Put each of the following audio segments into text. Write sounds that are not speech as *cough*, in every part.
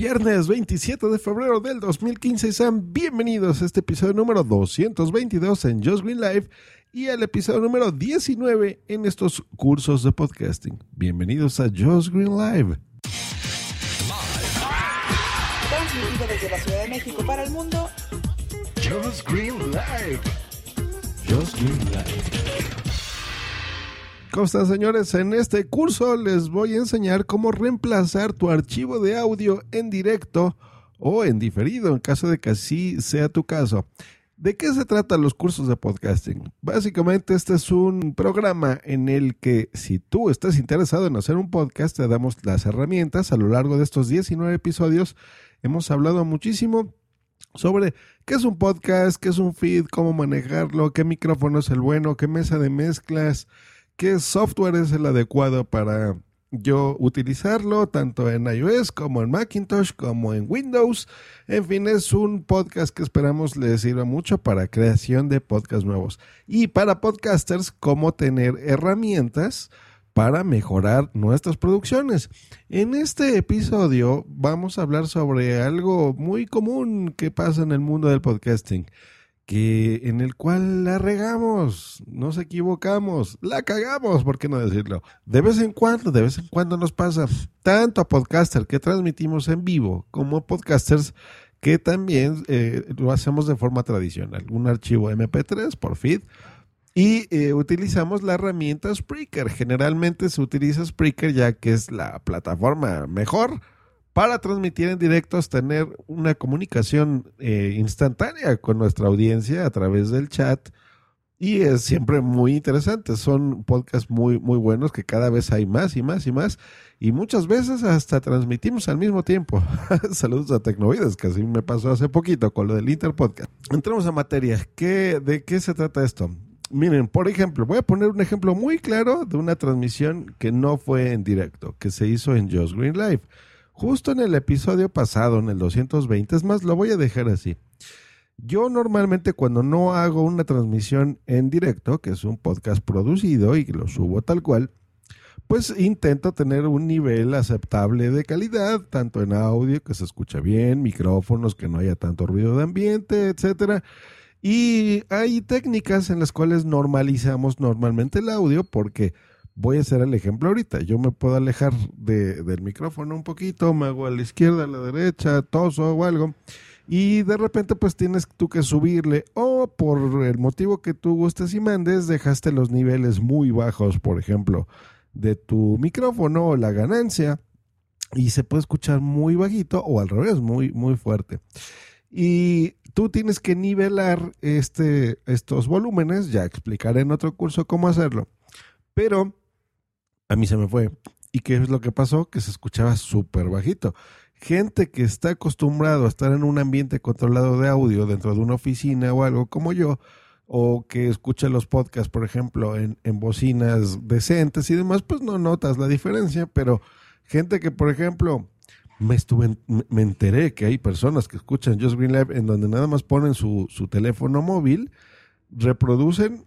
Viernes 27 de febrero del 2015 sean bienvenidos a este episodio número 222 en Just Green Live y al episodio número 19 en estos cursos de podcasting. Bienvenidos a Just Green Live. Transmitido desde la Ciudad de México para el mundo. Just Green Live. Just Green Live. ¿Cómo están señores? En este curso les voy a enseñar cómo reemplazar tu archivo de audio en directo o en diferido en caso de que así sea tu caso. ¿De qué se tratan los cursos de podcasting? Básicamente este es un programa en el que si tú estás interesado en hacer un podcast, te damos las herramientas. A lo largo de estos 19 episodios hemos hablado muchísimo sobre qué es un podcast, qué es un feed, cómo manejarlo, qué micrófono es el bueno, qué mesa de mezclas, qué software es el adecuado para yo utilizarlo, tanto en iOS como en Macintosh, como en Windows. En fin, es un podcast que esperamos les sirva mucho para creación de podcasts nuevos. Y para podcasters, cómo tener herramientas para mejorar nuestras producciones. En este episodio vamos a hablar sobre algo muy común que pasa en el mundo del podcasting que en el cual la regamos, nos equivocamos, la cagamos, ¿por qué no decirlo? De vez en cuando, de vez en cuando nos pasa, tanto a podcasters que transmitimos en vivo, como a podcasters que también eh, lo hacemos de forma tradicional, un archivo MP3 por feed, y eh, utilizamos la herramienta Spreaker. Generalmente se utiliza Spreaker ya que es la plataforma mejor para transmitir en directo es tener una comunicación eh, instantánea con nuestra audiencia a través del chat. Y es siempre muy interesante. Son podcasts muy, muy buenos que cada vez hay más y más y más. Y muchas veces hasta transmitimos al mismo tiempo. *laughs* Saludos a Tecnovides, que así me pasó hace poquito con lo del Interpodcast. Entramos a materia. ¿Qué, ¿De qué se trata esto? Miren, por ejemplo, voy a poner un ejemplo muy claro de una transmisión que no fue en directo, que se hizo en Just Green Live. Justo en el episodio pasado, en el 220, es más, lo voy a dejar así. Yo normalmente cuando no hago una transmisión en directo, que es un podcast producido y lo subo tal cual, pues intento tener un nivel aceptable de calidad, tanto en audio, que se escucha bien, micrófonos, que no haya tanto ruido de ambiente, etcétera. Y hay técnicas en las cuales normalizamos normalmente el audio porque voy a hacer el ejemplo ahorita. Yo me puedo alejar de, del micrófono un poquito, me hago a la izquierda, a la derecha, toso o algo. Y de repente pues tienes tú que subirle o por el motivo que tú gustes y mandes, dejaste los niveles muy bajos, por ejemplo, de tu micrófono o la ganancia y se puede escuchar muy bajito o al revés, muy, muy fuerte. Y tú tienes que nivelar este, estos volúmenes, ya explicaré en otro curso cómo hacerlo. Pero a mí se me fue. ¿Y qué es lo que pasó? Que se escuchaba súper bajito. Gente que está acostumbrado a estar en un ambiente controlado de audio dentro de una oficina o algo como yo, o que escucha los podcasts, por ejemplo, en, en bocinas decentes y demás, pues no notas la diferencia, pero gente que, por ejemplo, me estuve me enteré que hay personas que escuchan Just Green Live en donde nada más ponen su, su teléfono móvil, reproducen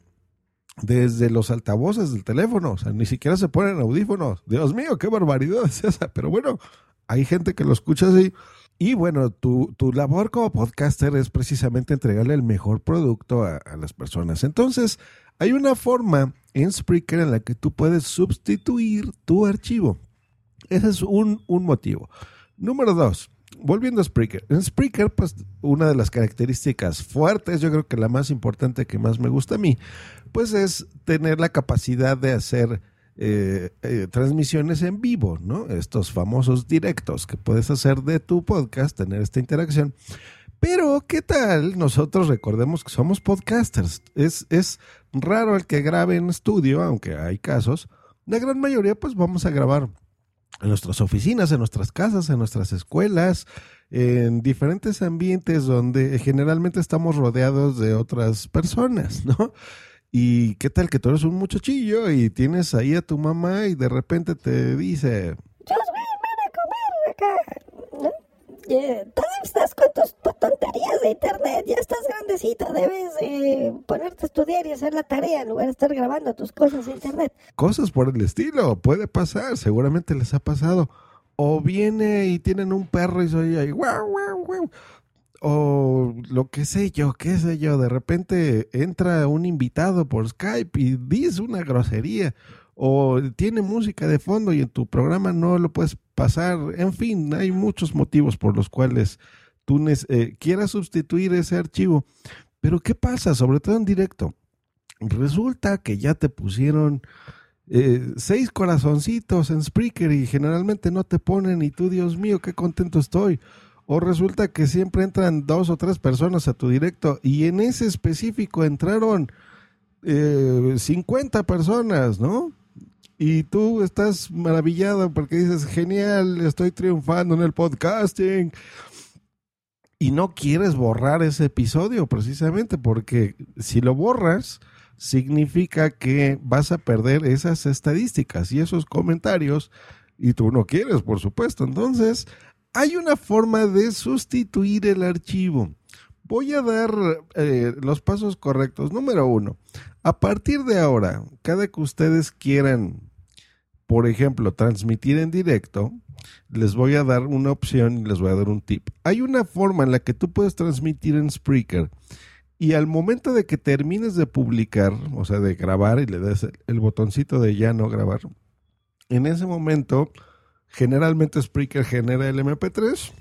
desde los altavoces del teléfono, o sea, ni siquiera se ponen audífonos. Dios mío, qué barbaridad es esa. Pero bueno, hay gente que lo escucha así. Y bueno, tu, tu labor como podcaster es precisamente entregarle el mejor producto a, a las personas. Entonces, hay una forma en Spreaker en la que tú puedes sustituir tu archivo. Ese es un, un motivo. Número dos, volviendo a Spreaker. En Spreaker, pues una de las características fuertes, yo creo que la más importante que más me gusta a mí, pues es tener la capacidad de hacer eh, eh, transmisiones en vivo, ¿no? Estos famosos directos que puedes hacer de tu podcast, tener esta interacción. Pero, ¿qué tal? Nosotros recordemos que somos podcasters. Es, es raro el que grabe en estudio, aunque hay casos. La gran mayoría, pues vamos a grabar en nuestras oficinas, en nuestras casas, en nuestras escuelas, en diferentes ambientes donde generalmente estamos rodeados de otras personas, ¿no? Y qué tal que tú eres un muchachillo y tienes ahí a tu mamá y de repente te dice... Yo ven a comer acá. ¿no? Eh, estás con tus tonterías de internet, ya estás grandecito, debes eh, ponerte a estudiar y hacer la tarea en lugar de estar grabando tus cosas en internet. Cosas por el estilo, puede pasar, seguramente les ha pasado. O viene y tienen un perro y soy ahí, guau, guau, guau. O lo que sé yo, qué sé yo, de repente entra un invitado por Skype y dice una grosería. O tiene música de fondo y en tu programa no lo puedes pasar. En fin, hay muchos motivos por los cuales tú eh, quieras sustituir ese archivo. Pero ¿qué pasa? Sobre todo en directo. Resulta que ya te pusieron eh, seis corazoncitos en Spreaker y generalmente no te ponen y tú, Dios mío, qué contento estoy. O resulta que siempre entran dos o tres personas a tu directo y en ese específico entraron eh, 50 personas, ¿no? Y tú estás maravillado porque dices, genial, estoy triunfando en el podcasting. Y no quieres borrar ese episodio precisamente porque si lo borras, significa que vas a perder esas estadísticas y esos comentarios y tú no quieres, por supuesto. Entonces, hay una forma de sustituir el archivo. Voy a dar eh, los pasos correctos. Número uno, a partir de ahora, cada que ustedes quieran, por ejemplo, transmitir en directo, les voy a dar una opción y les voy a dar un tip. Hay una forma en la que tú puedes transmitir en Spreaker y al momento de que termines de publicar, o sea, de grabar y le des el botoncito de ya no grabar, en ese momento, generalmente Spreaker genera el MP3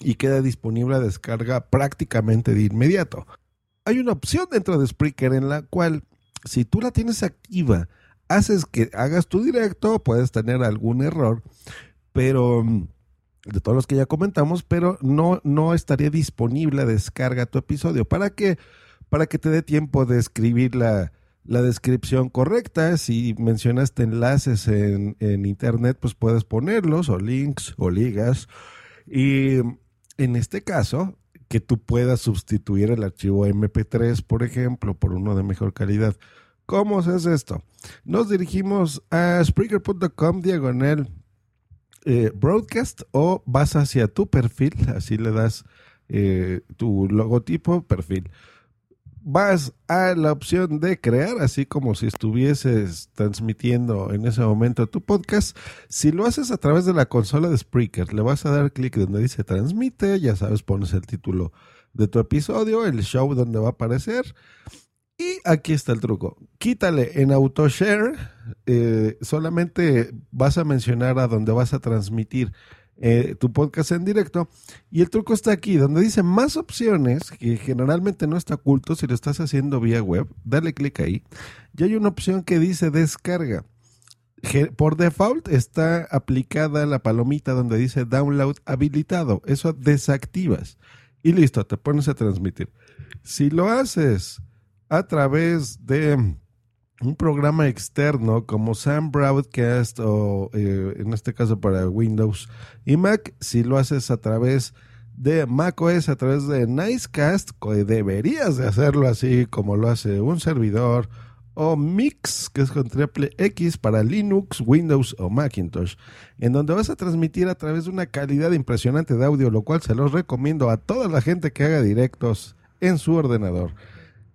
y queda disponible a descarga prácticamente de inmediato. Hay una opción dentro de Spreaker en la cual, si tú la tienes activa, haces que hagas tu directo, puedes tener algún error, pero de todos los que ya comentamos, pero no, no estaría disponible a descarga tu episodio. ¿Para qué? Para que te dé tiempo de escribir la, descripción correcta. Si mencionaste enlaces en, en, internet, pues puedes ponerlos, o links, o ligas. Y en este caso, que tú puedas sustituir el archivo MP3, por ejemplo, por uno de mejor calidad. ¿Cómo se esto? Nos dirigimos a Spreaker.com diagonal eh, broadcast o vas hacia tu perfil, así le das eh, tu logotipo, perfil. Vas a la opción de crear, así como si estuvieses transmitiendo en ese momento tu podcast. Si lo haces a través de la consola de Spreaker, le vas a dar clic donde dice transmite, ya sabes, pones el título de tu episodio, el show donde va a aparecer y aquí está el truco. Quítale en AutoShare, eh, solamente vas a mencionar a dónde vas a transmitir eh, tu podcast en directo. Y el truco está aquí, donde dice más opciones, que generalmente no está oculto si lo estás haciendo vía web. Dale clic ahí. Y hay una opción que dice descarga. Por default está aplicada la palomita donde dice download habilitado. Eso desactivas. Y listo, te pones a transmitir. Si lo haces a través de un programa externo como Sam Broadcast o eh, en este caso para Windows y Mac, si lo haces a través de macOS, a través de Nicecast, deberías de hacerlo así como lo hace un servidor o Mix, que es con triple X para Linux, Windows o Macintosh, en donde vas a transmitir a través de una calidad impresionante de audio, lo cual se los recomiendo a toda la gente que haga directos en su ordenador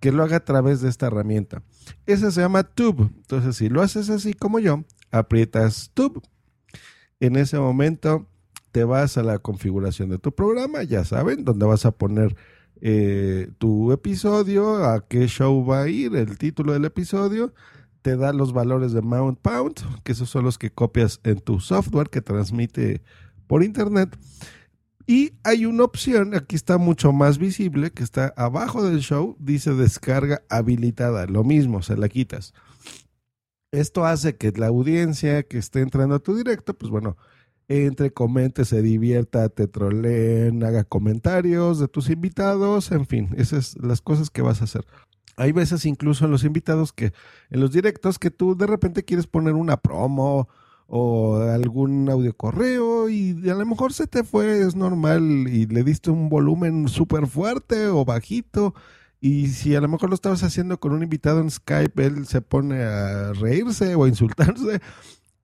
que lo haga a través de esta herramienta. Esa se llama Tube. Entonces, si lo haces así como yo, aprietas Tube. En ese momento te vas a la configuración de tu programa, ya saben, donde vas a poner eh, tu episodio, a qué show va a ir, el título del episodio, te da los valores de Mount Pound, que esos son los que copias en tu software que transmite por internet. Y hay una opción, aquí está mucho más visible, que está abajo del show, dice descarga habilitada. Lo mismo, se la quitas. Esto hace que la audiencia que esté entrando a tu directo, pues bueno, entre, comente, se divierta, te troleen, haga comentarios de tus invitados, en fin, esas son las cosas que vas a hacer. Hay veces incluso en los invitados que, en los directos, que tú de repente quieres poner una promo o algún audio correo y a lo mejor se te fue, es normal y le diste un volumen súper fuerte o bajito y si a lo mejor lo estabas haciendo con un invitado en Skype, él se pone a reírse o a insultarse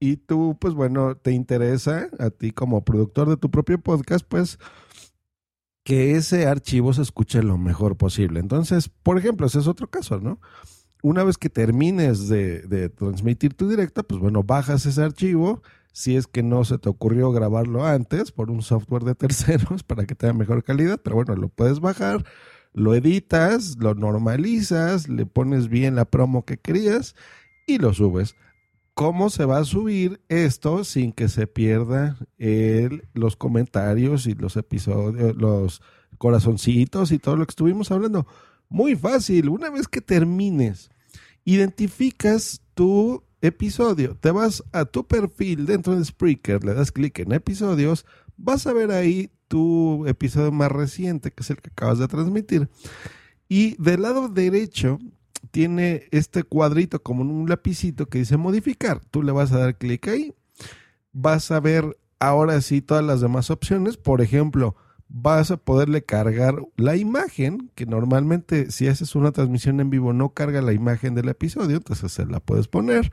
y tú pues bueno, te interesa a ti como productor de tu propio podcast pues que ese archivo se escuche lo mejor posible. Entonces, por ejemplo, ese es otro caso, ¿no? Una vez que termines de, transmitir tu directa, pues bueno, bajas ese archivo, si es que no se te ocurrió grabarlo antes por un software de terceros *laughs* para que tenga mejor calidad, pero bueno, lo puedes bajar, lo editas, lo normalizas, le pones bien la promo que querías y lo subes. ¿Cómo se va a subir esto sin que se pierda los comentarios y los episodios, los corazoncitos y todo lo que estuvimos hablando? Muy fácil, una vez que termines, identificas tu episodio, te vas a tu perfil dentro de Spreaker, le das clic en episodios, vas a ver ahí tu episodio más reciente, que es el que acabas de transmitir. Y del lado derecho tiene este cuadrito como un lapicito que dice modificar. Tú le vas a dar clic ahí. Vas a ver ahora sí todas las demás opciones. Por ejemplo, vas a poderle cargar la imagen, que normalmente si haces una transmisión en vivo no carga la imagen del episodio, entonces se la puedes poner.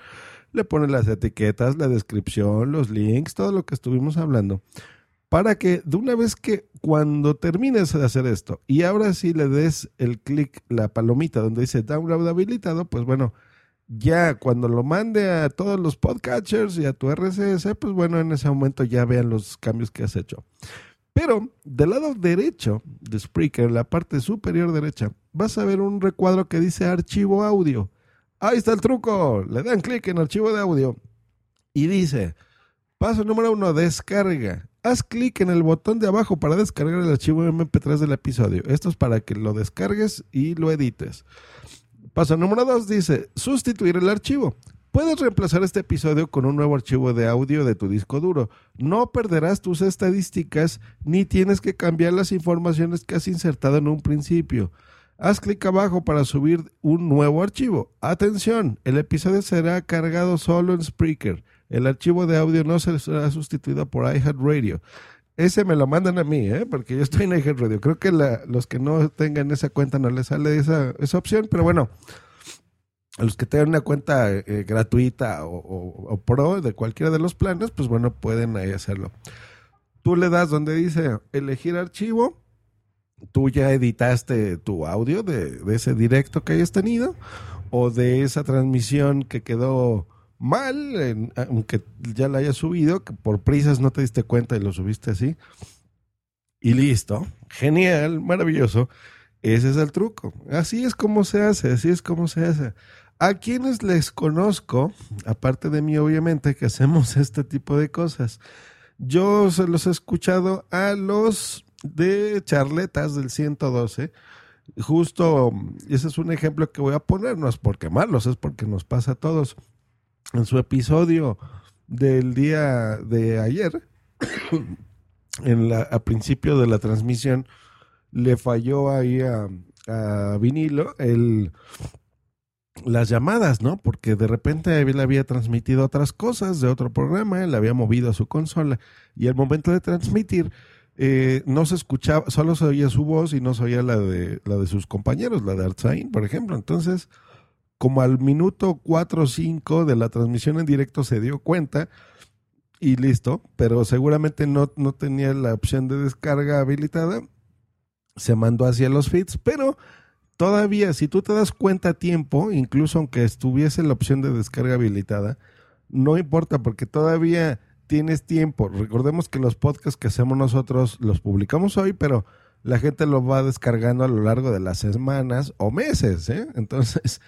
Le pones las etiquetas, la descripción, los links, todo lo que estuvimos hablando para que de una vez que cuando termines de hacer esto y ahora sí le des el clic, la palomita donde dice download habilitado, pues bueno, ya cuando lo mande a todos los podcatchers y a tu RSS, pues bueno, en ese momento ya vean los cambios que has hecho. Pero del lado derecho de Spreaker, la parte superior derecha, vas a ver un recuadro que dice archivo audio. Ahí está el truco. Le dan clic en archivo de audio y dice, paso número uno, descarga haz clic en el botón de abajo para descargar el archivo MP3 del episodio. Esto es para que lo descargues y lo edites. Paso número 2 dice, sustituir el archivo. Puedes reemplazar este episodio con un nuevo archivo de audio de tu disco duro. No perderás tus estadísticas ni tienes que cambiar las informaciones que has insertado en un principio. Haz clic abajo para subir un nuevo archivo. Atención, el episodio será cargado solo en Spreaker. El archivo de audio no será sustituido por iHeartRadio. Ese me lo mandan a mí, ¿eh? porque yo estoy en iHeartRadio. Creo que los que no tengan esa cuenta no les sale esa, esa opción, pero bueno, a los que tengan una cuenta eh, gratuita o, pro de cualquiera de los planes, pues bueno, pueden ahí hacerlo. Tú le das donde dice elegir archivo, tú ya editaste tu audio de, de ese directo que hayas tenido o de esa transmisión que quedó mal, aunque ya la hayas subido, que por prisas no te diste cuenta y lo subiste así. Y listo. Genial, maravilloso. Ese es el truco. Así es como se hace, así es como se hace. A quienes les conozco, aparte de mí obviamente, que hacemos *laughs* este tipo de cosas, yo se los he escuchado a los de charletas del 112. Justo, ese es un ejemplo que voy a poner, no es porque malos, es porque nos pasa a todos en su episodio del día de ayer, *coughs* en la, a principio de la transmisión, le falló ahí a Vinilo el, las llamadas, ¿no? Porque de repente él había transmitido otras cosas de otro programa, él había movido a su consola y al momento de transmitir eh, no se escuchaba, solo se oía su voz y no se oía la de, la de sus compañeros, la de Artsain, por ejemplo. Entonces, como al minuto 4 o 5 de la transmisión en directo se dio cuenta y listo, pero seguramente no, no tenía la opción de descarga habilitada, se mandó hacia los feeds, pero todavía si tú te das cuenta a tiempo, incluso aunque estuviese la opción de descarga habilitada, no importa porque todavía tienes tiempo. Recordemos que los podcasts que hacemos nosotros los publicamos hoy, pero la gente los va descargando a lo largo de las semanas o meses, ¿eh? *laughs* Entonces,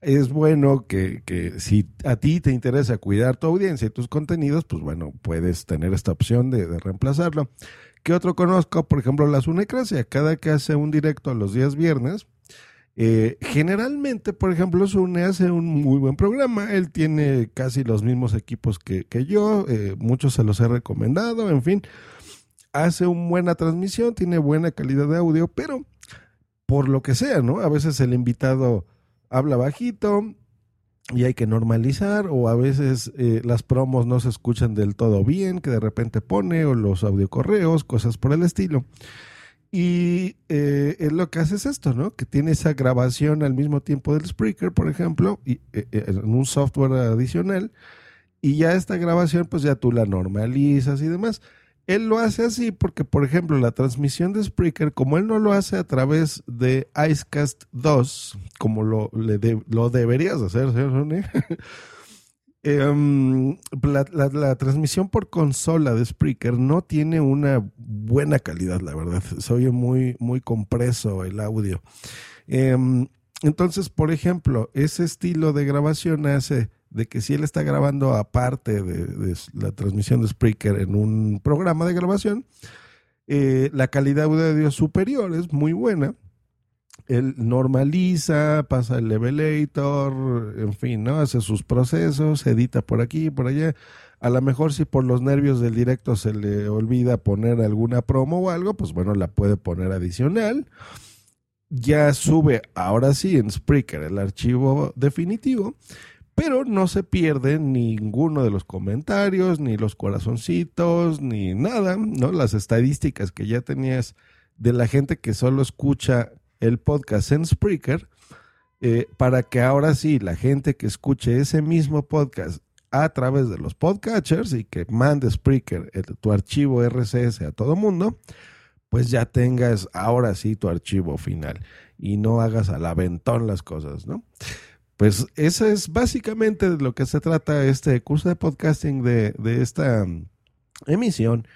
es bueno que, que, si a ti te interesa cuidar tu audiencia y tus contenidos, pues bueno, puedes tener esta opción de, reemplazarlo. ¿Qué otro conozco? Por ejemplo, la Sunecracia. Cada que hace un directo los días viernes, eh, generalmente, por ejemplo, Sune hace un muy buen programa. Él tiene casi los mismos equipos que, que yo. Eh, muchos se los he recomendado. En fin, hace una buena transmisión, tiene buena calidad de audio, pero por lo que sea, ¿no? A veces el invitado habla bajito y hay que normalizar o a veces eh, las promos no se escuchan del todo bien, que de repente pone o los audiocorreos, cosas por el estilo. Y eh, lo que hace es esto, ¿no? Que tiene esa grabación al mismo tiempo del speaker, por ejemplo, y, eh, en un software adicional. Y ya esta grabación, pues ya tú la normalizas y demás. Él lo hace así porque, por ejemplo, la transmisión de Spreaker, como él no lo hace a través de Icecast 2, como lo, lo deberías hacer, *laughs* em, la, transmisión por consola de Spreaker no tiene una buena calidad, la verdad. Se oye muy, muy compreso el audio. Em, entonces, por ejemplo, ese estilo de grabación hace de que si él está grabando aparte de, la transmisión de Spreaker en un programa de grabación, eh, la calidad de audio superior, es muy buena. Él normaliza, pasa el levelator, en fin, ¿no? Hace sus procesos, edita por aquí por allá. A lo mejor si por los nervios del directo se le olvida poner alguna promo o algo, pues bueno, la puede poner adicional. Ya sube, ahora sí, en Spreaker el archivo definitivo, pero no se pierde ninguno de los comentarios, ni los corazoncitos, ni nada, ¿no? Las estadísticas que ya tenías de la gente que solo escucha el podcast en Spreaker, eh, para que ahora sí la gente que escuche ese mismo podcast a través de los podcatchers y que mande Spreaker tu archivo RSS a todo mundo, pues ya tengas ahora sí tu archivo final y no hagas al aventón las cosas, ¿no? Pues eso es básicamente de lo que se trata este curso de podcasting de, de esta mm, emisión.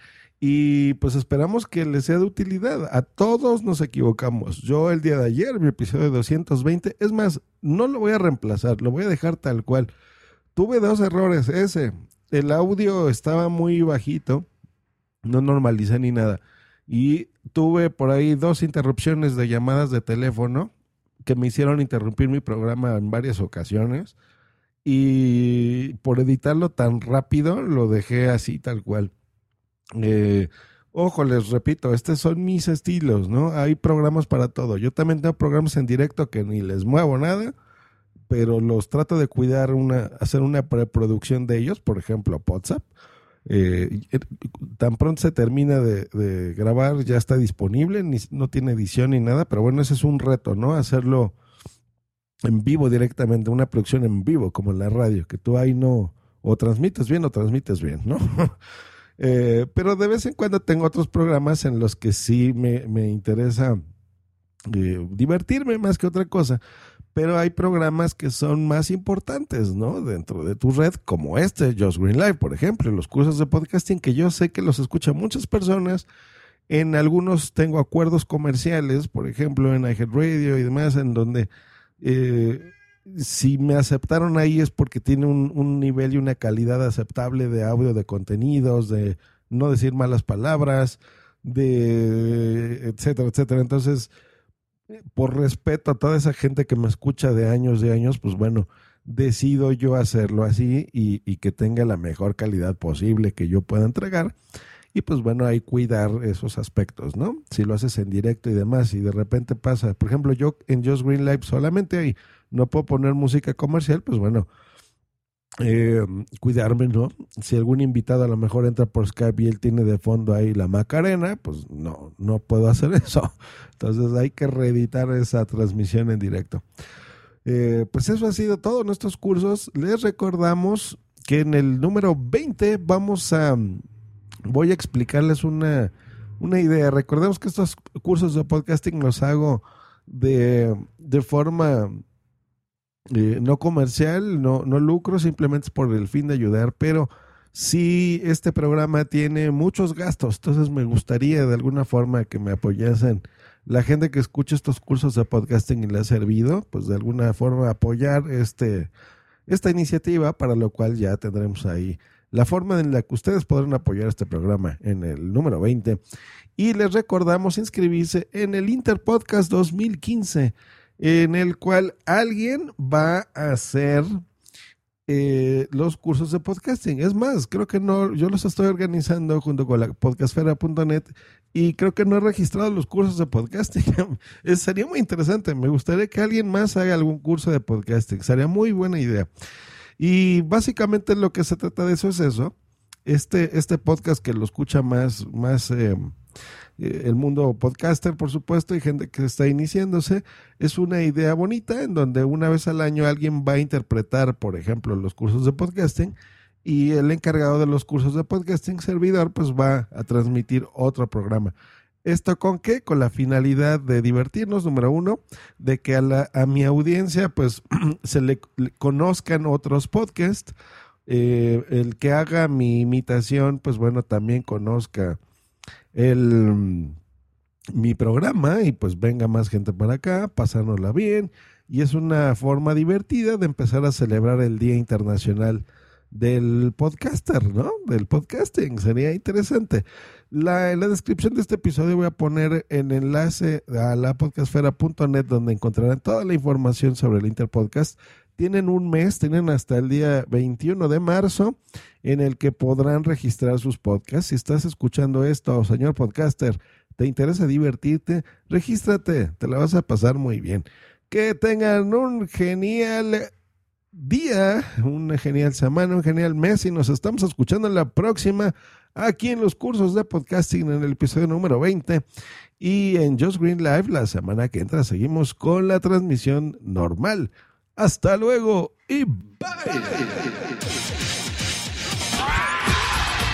Y pues esperamos que les sea de utilidad. A todos nos equivocamos. Yo el día de ayer, mi episodio 220, es más, no lo voy a reemplazar, lo voy a dejar tal cual. Tuve dos errores. Ese, el audio estaba muy bajito, no normalicé ni nada. Y tuve por ahí dos interrupciones de llamadas de teléfono que me hicieron interrumpir mi programa en varias ocasiones. Y por editarlo tan rápido, lo dejé así tal cual. Eh, ojo, les repito, estos son mis estilos, ¿no? Hay programas para todo. Yo también tengo programas en directo que ni les muevo nada, pero los trato de cuidar, una, hacer una preproducción de ellos, por ejemplo, WhatsApp. Eh, tan pronto se termina de, grabar, ya está disponible, ni, no tiene edición ni nada, pero bueno, ese es un reto, ¿no? Hacerlo en vivo directamente, una producción en vivo, como la radio, que tú ahí no, o transmites bien o transmites bien, ¿no? *laughs* Eh, pero de vez en cuando tengo otros programas en los que sí me, me interesa eh, divertirme más que otra cosa. Pero hay programas que son más importantes, ¿no? Dentro de tu red, como este, Just Green Live, por ejemplo, los cursos de podcasting que yo sé que los escuchan muchas personas. En algunos tengo acuerdos comerciales, por ejemplo, en iHeartRadio y demás, en donde eh, si me aceptaron ahí es porque tiene un, nivel y una calidad aceptable de audio, de contenidos, de no decir malas palabras, de etcétera, etcétera. Entonces, por respeto a toda esa gente que me escucha de años y años, pues bueno, decido yo hacerlo así y, y que tenga la mejor calidad posible que yo pueda entregar. Y pues bueno, hay cuidar esos aspectos, ¿no? Si lo haces en directo y demás, y de repente pasa, por ejemplo, yo en Just Green Live solamente hay no puedo poner música comercial, pues bueno, eh, cuidarme, ¿no? Si algún invitado a lo mejor entra por Skype y él tiene de fondo ahí la Macarena, pues no, no puedo hacer *laughs* eso. Entonces hay que reeditar esa transmisión en directo. Eh, pues eso ha sido todo nuestros cursos. Les recordamos que en el número 20 vamos a, voy a explicarles una, una idea. Recordemos que estos cursos de podcasting los hago de, de forma eh, no comercial, no, no lucro, simplemente es por el fin de ayudar, pero sí este programa tiene muchos gastos, entonces me gustaría de alguna forma que me apoyasen la gente que escucha estos cursos de podcasting y le ha servido, pues de alguna forma apoyar este, esta iniciativa, para lo cual ya tendremos ahí la forma en la que ustedes podrán apoyar este programa en el número 20. Y les recordamos inscribirse en el Interpodcast 2015 en el cual alguien va a hacer eh, los cursos de podcasting. Es más, creo que no, yo los estoy organizando junto con la podcastfera.net y creo que no he registrado los cursos de podcasting. *laughs* sería muy interesante. Me gustaría que alguien más haga algún curso de podcasting. Sería muy buena idea. Y básicamente lo que se trata de eso es eso. Este, este podcast que lo escucha más, más eh, el mundo podcaster, por supuesto, y gente que está iniciándose, es una idea bonita en donde una vez al año alguien va a interpretar, por ejemplo, los cursos de podcasting y el encargado de los cursos de podcasting, servidor, pues va a transmitir otro programa. ¿Esto con qué? Con la finalidad de divertirnos, número uno, de que a, la, a mi audiencia pues *clears throat* se le, conozcan otros podcasts, eh, el que haga mi imitación, pues bueno, también conozca el mi programa y pues venga más gente para acá, pasárnosla bien y es una forma divertida de empezar a celebrar el Día Internacional del podcaster, ¿no? Del podcasting. Sería interesante. La, en la descripción de este episodio voy a poner el enlace a la podcastfera.net donde encontrarán toda la información sobre el Interpodcast. Tienen un mes, tienen hasta el día 21 de marzo en el que podrán registrar sus podcasts. Si estás escuchando esto, señor podcaster, te interesa divertirte, regístrate, te la vas a pasar muy bien. Que tengan un genial día, una genial semana, un genial mes y nos estamos escuchando en la próxima aquí en los cursos de podcasting en el episodio número 20 y en Just Green Live la semana que entra seguimos con la transmisión normal. Hasta luego y bye.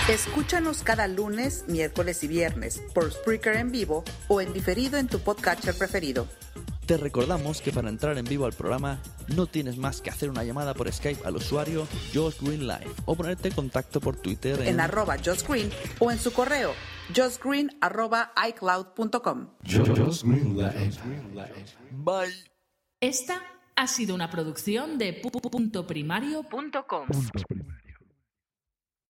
Escúchanos cada lunes, miércoles y viernes por Spreaker en vivo o en diferido en tu podcatcher preferido. Te recordamos que para entrar en vivo al programa no tienes más que hacer una llamada por Skype al usuario Josh Green Live o ponerte en contacto por Twitter en, arroba Josh Green o en su correo justgreen arroba icloud.com. Bye. Esta ha sido una producción de pu.primario.com.